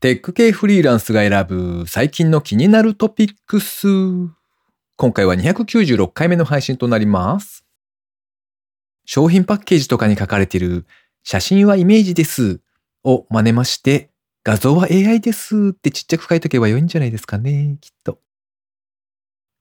テック系フリーランスが選ぶ最近の気になるトピックス。今回は296回目の配信となります。商品パッケージとかに書かれている写真はイメージですを真似まして画像は AI ですってちっちゃく書いとけば良いんじゃないですかね、きっと。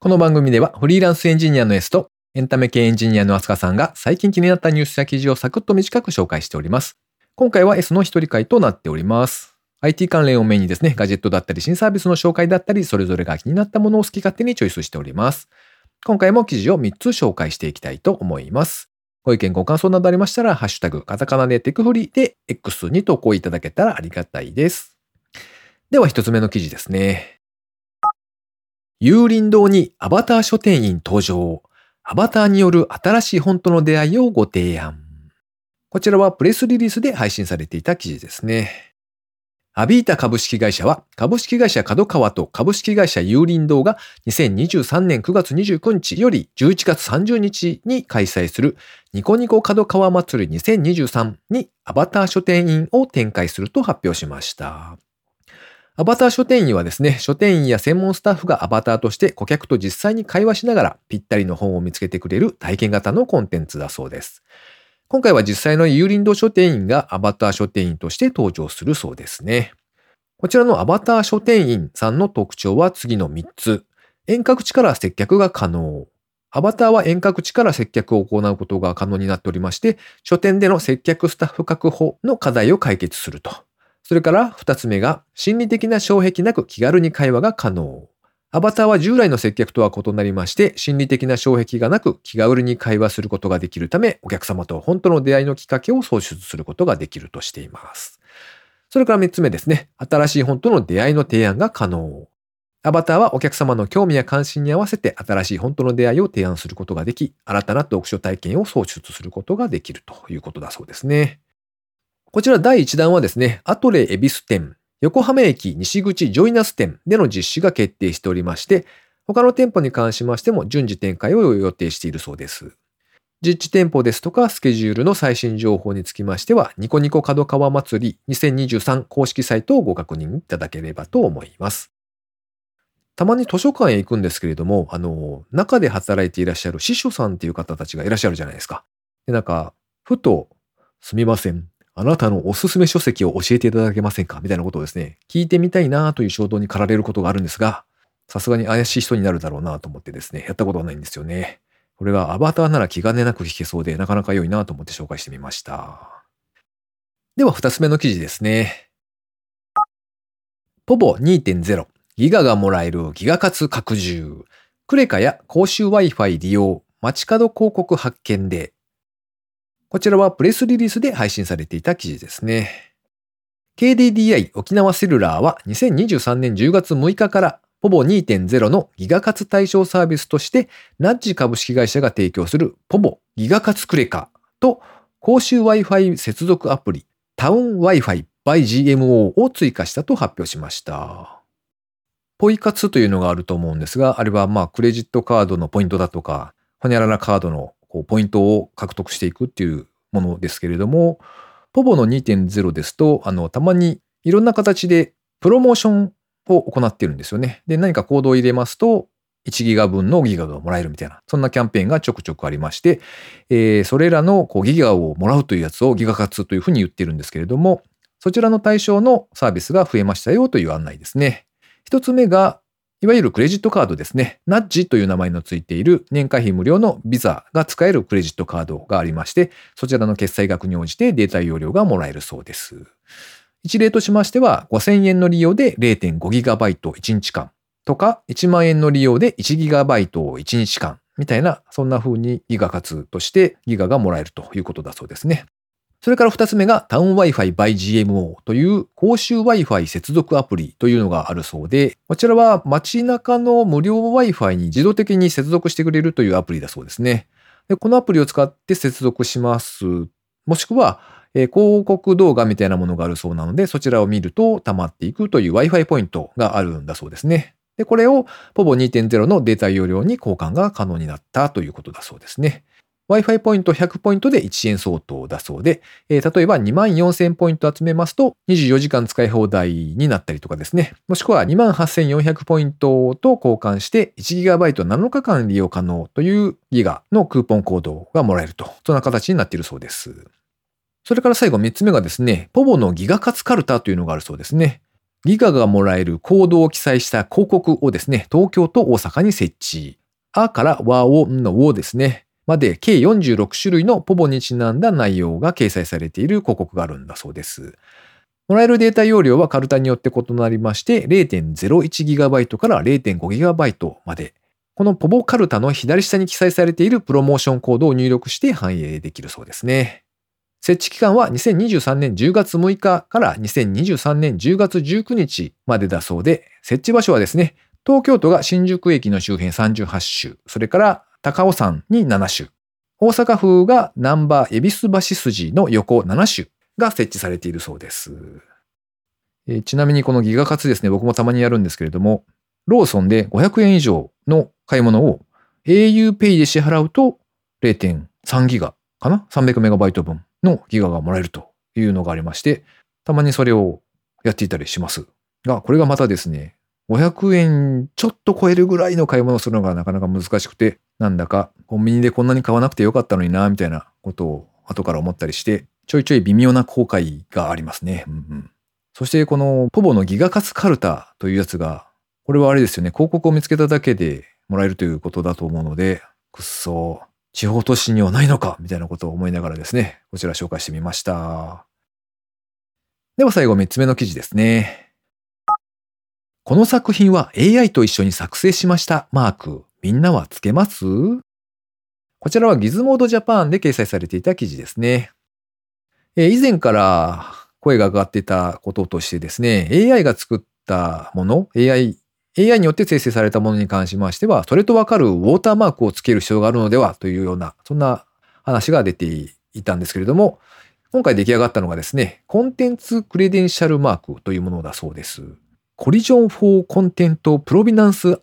この番組ではフリーランスエンジニアの S とエンタメ系エンジニアのアスカさんが最近気になったニュースや記事をサクッと短く紹介しております。今回は S の一人会となっております。IT 関連をメインにですね、ガジェットだったり新サービスの紹介だったり、それぞれが気になったものを好き勝手にチョイスしております。今回も記事を3つ紹介していきたいと思います。ご意見ご感想などありましたら、ハッシュタグ、カタカナでテクフリで X に投稿いただけたらありがたいです。では一つ目の記事ですね。有林堂にアバター書店員登場。アバターによる新しい本との出会いをご提案。こちらはプレスリリースで配信されていた記事ですね。アビータ株式会社は株式会社角川と株式会社有林堂が2023年9月29日より11月30日に開催するニコニコ角川祭り2023にアバター書店員を展開すると発表しました。アバター書店員はですね、書店員や専門スタッフがアバターとして顧客と実際に会話しながらぴったりの本を見つけてくれる体験型のコンテンツだそうです。今回は実際の有林堂書店員がアバター書店員として登場するそうですね。こちらのアバター書店員さんの特徴は次の3つ。遠隔地から接客が可能。アバターは遠隔地から接客を行うことが可能になっておりまして、書店での接客スタッフ確保の課題を解決すると。それから2つ目が、心理的な障壁なく気軽に会話が可能。アバターは従来の接客とは異なりまして、心理的な障壁がなく気軽に会話することができるため、お客様と本当の出会いのきっかけを創出することができるとしています。それから3つ目ですね。新しい本との出会いの提案が可能。アバターはお客様の興味や関心に合わせて新しい本との出会いを提案することができ、新たな読書体験を創出することができるということだそうですね。こちら第1弾はですね、アトレ恵比寿店、横浜駅西口ジョイナス店での実施が決定しておりまして、他の店舗に関しましても順次展開を予定しているそうです。実地店舗ですとかスケジュールの最新情報につきましては、ニコニコ角川祭り2023公式サイトをご確認いただければと思います。たまに図書館へ行くんですけれども、あの、中で働いていらっしゃる司書さんっていう方たちがいらっしゃるじゃないですか。で、なんか、ふと、すみません。あなたのおすすめ書籍を教えていただけませんか？みたいなことをですね、聞いてみたいなという衝動に駆られることがあるんですが、さすがに怪しい人になるだろうなと思ってですね、やったことはないんですよね。これがアバターなら気兼ねなく聞けそうで、なかなか良いなと思って紹介してみました。では、二つ目の記事ですね。ポボ2.0ギガがもらえるギガ活拡充。クレカや公衆 Wi-Fi 利用、街角広告発見で。こちらはプレスリリースで配信されていた記事ですね。KDDI 沖縄セルラーは2023年10月6日からポボ2.0のギガ活対象サービスとしてナッジ株式会社が提供するポボギガ活クレカと公衆 Wi-Fi 接続アプリタウン Wi-Fi by GMO を追加したと発表しました。ポイ活というのがあると思うんですが、あれはまあクレジットカードのポイントだとか、ホニャララカードのこうポイントを獲得していくっていうものですけれども、ポボの2.0ですと、あの、たまにいろんな形でプロモーションを行ってるんですよね。で、何かコードを入れますと、1ギガ分のギガがもらえるみたいな、そんなキャンペーンがちょくちょくありまして、えーそれらのこうギガをもらうというやつをギガ活というふうに言ってるんですけれども、そちらの対象のサービスが増えましたよという案内ですね。一つ目が、いわゆるクレジットカードですね。ナッジという名前のついている年会費無料のビザが使えるクレジットカードがありまして、そちらの決済額に応じてデータ容量がもらえるそうです。一例としましては、5000円の利用で 0.5GB 1日間とか、1万円の利用で 1GB 1日間みたいな、そんな風にギガ活としてギガがもらえるということだそうですね。それから二つ目がタウン Wi-Fi by GMO という公衆 Wi-Fi 接続アプリというのがあるそうで、こちらは街中の無料 Wi-Fi に自動的に接続してくれるというアプリだそうですね。でこのアプリを使って接続します。もしくは、え広告動画みたいなものがあるそうなので、そちらを見ると溜まっていくという Wi-Fi ポイントがあるんだそうですね。で、これを POVO2.0 のデータ容量に交換が可能になったということだそうですね。Wi-Fi ポイント100ポイントで1円相当だそうで、えー、例えば2万4000ポイント集めますと24時間使い放題になったりとかですね。もしくは2万8400ポイントと交換して 1GB7 日間利用可能というギガのクーポンコードがもらえると。そんな形になっているそうです。それから最後3つ目がですね、ポボのギガ活カルタというのがあるそうですね。ギガがもらえるコードを記載した広告をですね、東京と大阪に設置。あから和をのをですね、まで計46種類のポボにちなんだ内容が掲載されている広告があるんだそうです。もらえるデータ容量はカルタによって異なりまして 0.01GB から 0.5GB まで。このポボカルタの左下に記載されているプロモーションコードを入力して反映できるそうですね。設置期間は2023年10月6日から2023年10月19日までだそうで、設置場所はですね、東京都が新宿駅の周辺38種、それから高尾山に7種。大阪府が南波恵比寿橋筋の横7種が設置されているそうです。え、ちなみにこのギガ活ですね、僕もたまにやるんですけれども、ローソンで500円以上の買い物を auPay で支払うと0.3ギガかな ?300 メガバイト分のギガがもらえるというのがありまして、たまにそれをやっていたりします。が、これがまたですね、500円ちょっと超えるぐらいの買い物をするのがなかなか難しくて、なんだかコンビニでこんなに買わなくてよかったのにな、みたいなことを後から思ったりして、ちょいちょい微妙な後悔がありますね。うんうん、そしてこのポボのギガカツカルタというやつが、これはあれですよね、広告を見つけただけでもらえるということだと思うので、くっそ、地方都市にはないのかみたいなことを思いながらですね、こちら紹介してみました。では最後3つ目の記事ですね。この作品は AI と一緒に作成しましたマーク、みんなはつけます？こちらはギズモードジャパンで掲載されていた記事ですね。え以前から声が上がってたこととしてですね、AI が作ったもの、AI、AI によって生成されたものに関しましては、それとわかるウォーターマークをつける必要があるのではというような、そんな話が出ていたんですけれども、今回出来上がったのがですね、コンテンツ credential マークというものだそうです。 Coalition for Content Provenance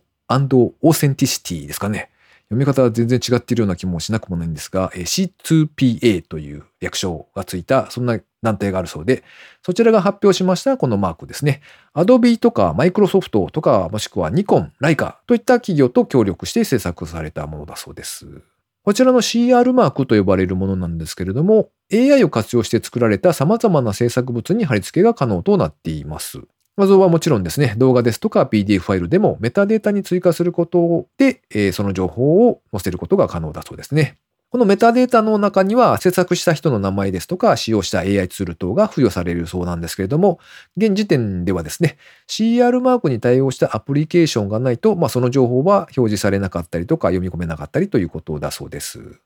Authenticity ですかね。読み方は全然違っているような気もしなくもないんですが、C2PA という略称がついた、そんな団体があるそうで、そちらが発表しましたこのマークですね。Adobe とか Microsoft とか、もしくはニコン、ライカといった企業と協力して制作されたものだそうです。こちらの CR マークと呼ばれるものなんですけれども、AI を活用して作られた様々な制作物に貼り付けが可能となっています。画像はもちろんですね、動画ですとか PDF ファイルでもメタデータに追加することで、えー、その情報を載せることが可能だそうですね。このメタデータの中には制作した人の名前ですとか使用した AI ツール等が付与されるそうなんですけれども、現時点ではですね、CR マークに対応したアプリケーションがないと、まあ、その情報は表示されなかったりとか読み込めなかったりということだそうです。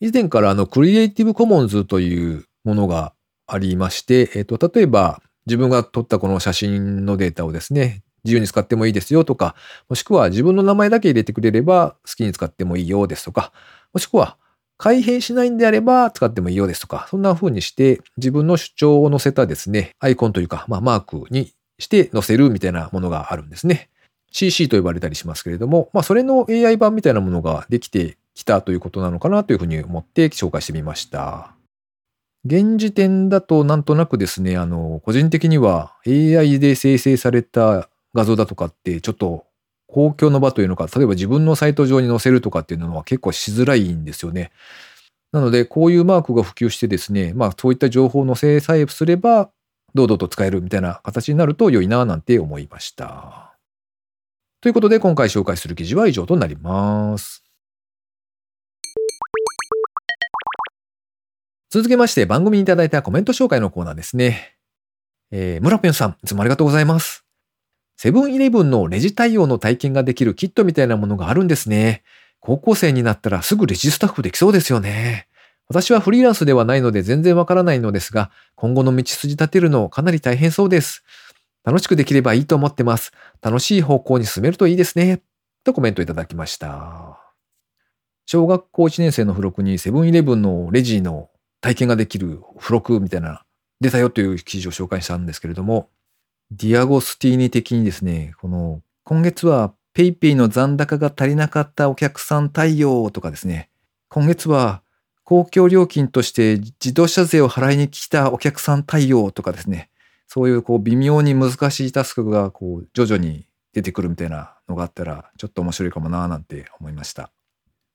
以前からあのクリエイティブコモンズというものがありまして、えっ、と、例えば自分が撮ったこの写真のデータをですね、自由に使ってもいいですよとか、もしくは自分の名前だけ入れてくれれば好きに使ってもいいよですとか、もしくは改変しないんであれば使ってもいいよですとか、そんな風にして自分の主張を載せたですね、アイコンというか、まあ、マークにして載せるみたいなものがあるんですね。CC と呼ばれたりしますけれども、まあ、それの AI 版みたいなものができてきたということなのかなというふうに思って紹介してみました。現時点だとなんとなくですね、あの、個人的には AI で生成された画像だとかってちょっと公共の場というのか、例えば自分のサイト上に載せるとかっていうのは結構しづらいんですよね。なので、こういうマークが普及してですね、まあそういった情報を載せさえすれば、堂々と使えるみたいな形になると良いななんて思いました。ということで今回紹介する記事は以上となります。続けまして番組にいただいたコメント紹介のコーナーですね。えー、村ペンさん、いつもありがとうございます。セブンイレブンのレジ対応の体験ができるキットみたいなものがあるんですね。高校生になったらすぐレジスタッフできそうですよね。私はフリーランスではないので全然わからないのですが、今後の道筋立てるのかなり大変そうです。楽しくできればいいと思ってます。楽しい方向に進めるといいですね。とコメントいただきました。小学校1年生の付録にセブンイレブンのレジの体験ができる付録みたいな出たよという記事を紹介したんですけれども、ディアゴスティーニ的にですね、この今月は PayPay の残高が足りなかったお客さん対応とかですね、今月は公共料金として自動車税を払いに来たお客さん対応とかですね、そういうこう微妙に難しいタスクがこう徐々に出てくるみたいなのがあったらちょっと面白いかもなーなんて思いました。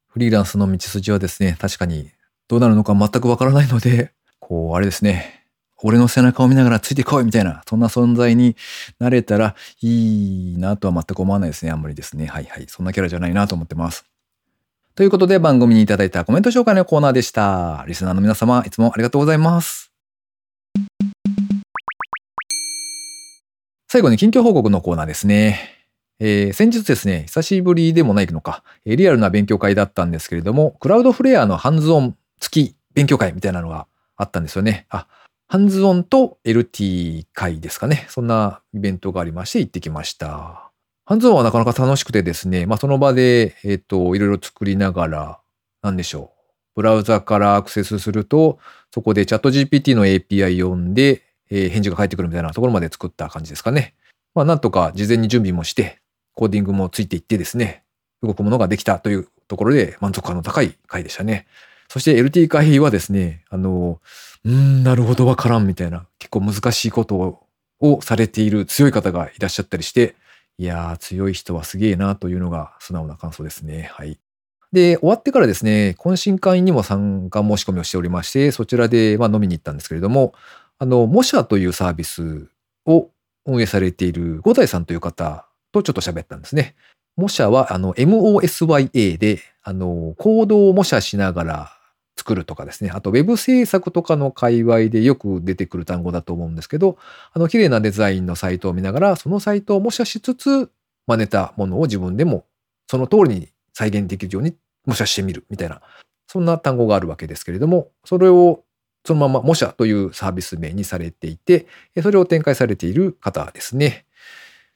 フリーランスの道筋はですね、確かにどうなるのか全くわからないので、こうあれですね、俺の背中を見ながらついてこいみたいな、そんな存在になれたらいいなとは全く思わないですね。あんまりですね。はいはい。そんなキャラじゃないなと思ってます。ということで番組にいただいたコメント紹介のコーナーでした。リスナーの皆様、いつもありがとうございます。最後に近況報告のコーナーですね。えー、先日ですね、久しぶりでもないのか、リアルな勉強会だったんですけれども、クラウドフレアのハンズオン付き勉強会みたいなのがあったんですよね。あ、ハンズオンと LT 会ですかね。そんなイベントがありまして行ってきました。ハンズオンはなかなか楽しくてですね、まあその場で、えっ、ー、と、いろいろ作りながら、なんでしょう。ブラウザからアクセスすると、そこでチャット GPT の API 読んで、えー、返事が返ってくるみたいなところまで作った感じですかね。まあなんとか事前に準備もして、コーディングもついていってですね、動くものができたというところで満足感の高い回でしたね。そして LT 会はですね、あの、うん、なるほどわからんみたいな、結構難しいことをされている強い方がいらっしゃったりして、いやー、強い人はすげえなというのが素直な感想ですね。はい。で、終わってからですね、懇親会にも参加申し込みをしておりまして、そちらで、まあ、飲みに行ったんですけれども、あの、モシャというサービスを運営されている五代さんという方とちょっと喋ったんですね。模写は、あの、MOSYA で、あの、コードを模写しながら作るとかですね。あと、ウェブ制作とかの界隈でよく出てくる単語だと思うんですけど、あの、綺麗なデザインのサイトを見ながら、そのサイトを模写しつつ、真似たものを自分でもその通りに再現できるように模写してみるみたいな、そんな単語があるわけですけれども、それをそのまま模写というサービス名にされていて、それを展開されている方ですね。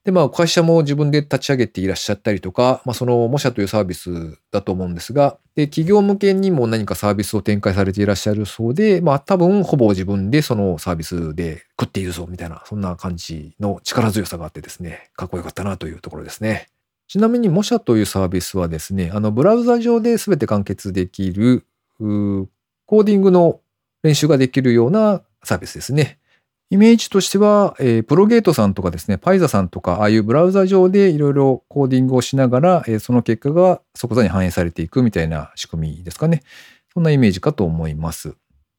で、まあ、会社も自分で立ち上げていらっしゃったりとか、まあ、その、模写というサービスだと思うんですが、で、企業向けにも何かサービスを展開されていらっしゃるそうで、まあ、多分、ほぼ自分でそのサービスで食っているぞ、みたいな、そんな感じの力強さがあってですね、かっこよかったなというところですね。ちなみに、模写というサービスはですね、あの、ブラウザ上で全て完結できる、コーディングの練習ができるようなサービスですね。イメージとしては、えー、プロゲートさんとかですね、パイザさんとか、ああいうブラウザ上でいろいろコーディングをしながら、えー、その結果が即座に反映されていくみたいな仕組みですかね。そんなイメージかと思います。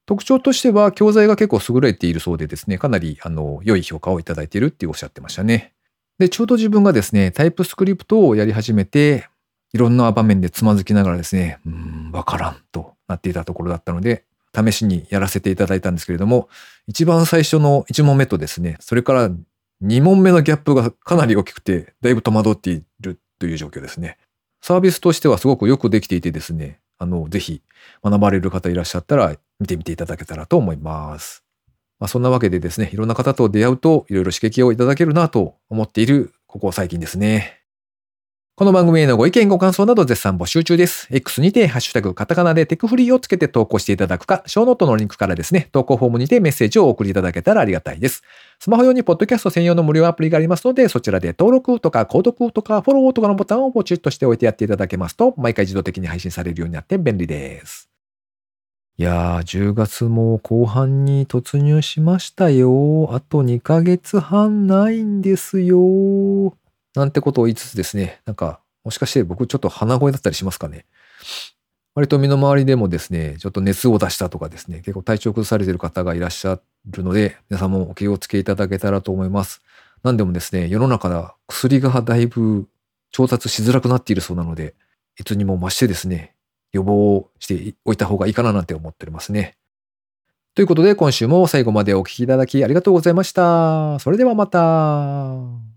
特徴としては、教材が結構優れているそうでですね、かなり、あの、良い評価をいただいているっておっしゃってましたね。で、ちょうど自分がですね、タイプスクリプトをやり始めて、いろんな場面でつまずきながらですね、うん、わからんとなっていたところだったので、試しにやらせていただいたんですけれども、一番最初の1問目とですね、それから2問目のギャップがかなり大きくて、だいぶ戸惑っているという状況ですね。サービスとしてはすごくよくできていてですね、あの、ぜひ学ばれる方いらっしゃったら見てみていただけたらと思います。まあ、そんなわけでですね、いろんな方と出会うといろいろ刺激をいただけるなと思っているここ最近ですね。この番組へのご意見ご感想など絶賛募集中です。X にてハッシュタグカタカナでテクフリーをつけて投稿していただくか、ショーノートのリンクからですね、投稿フォームにてメッセージをお送りいただけたらありがたいです。スマホ用にポッドキャスト専用の無料アプリがありますので、そちらで登録とか購読とかフォローとかのボタンをポチッとしておいてやっていただけますと、毎回自動的に配信されるようになって便利です。いやー、10月も後半に突入しましたよ。あと2ヶ月半ないんですよ。なんてことを言いつつですね、なんかもしかして僕ちょっと鼻声だったりしますかね。割と身の回りでもですね、ちょっと熱を出したとかですね、結構体調崩されている方がいらっしゃるので、皆さんもお気をつけいただけたらと思います。何でもですね、世の中で薬がだいぶ調達しづらくなっているそうなので、いつにも増してですね、予防をしておいた方がいいかななんて思っておりますね。ということで今週も最後までお聴きいただきありがとうございました。それではまた。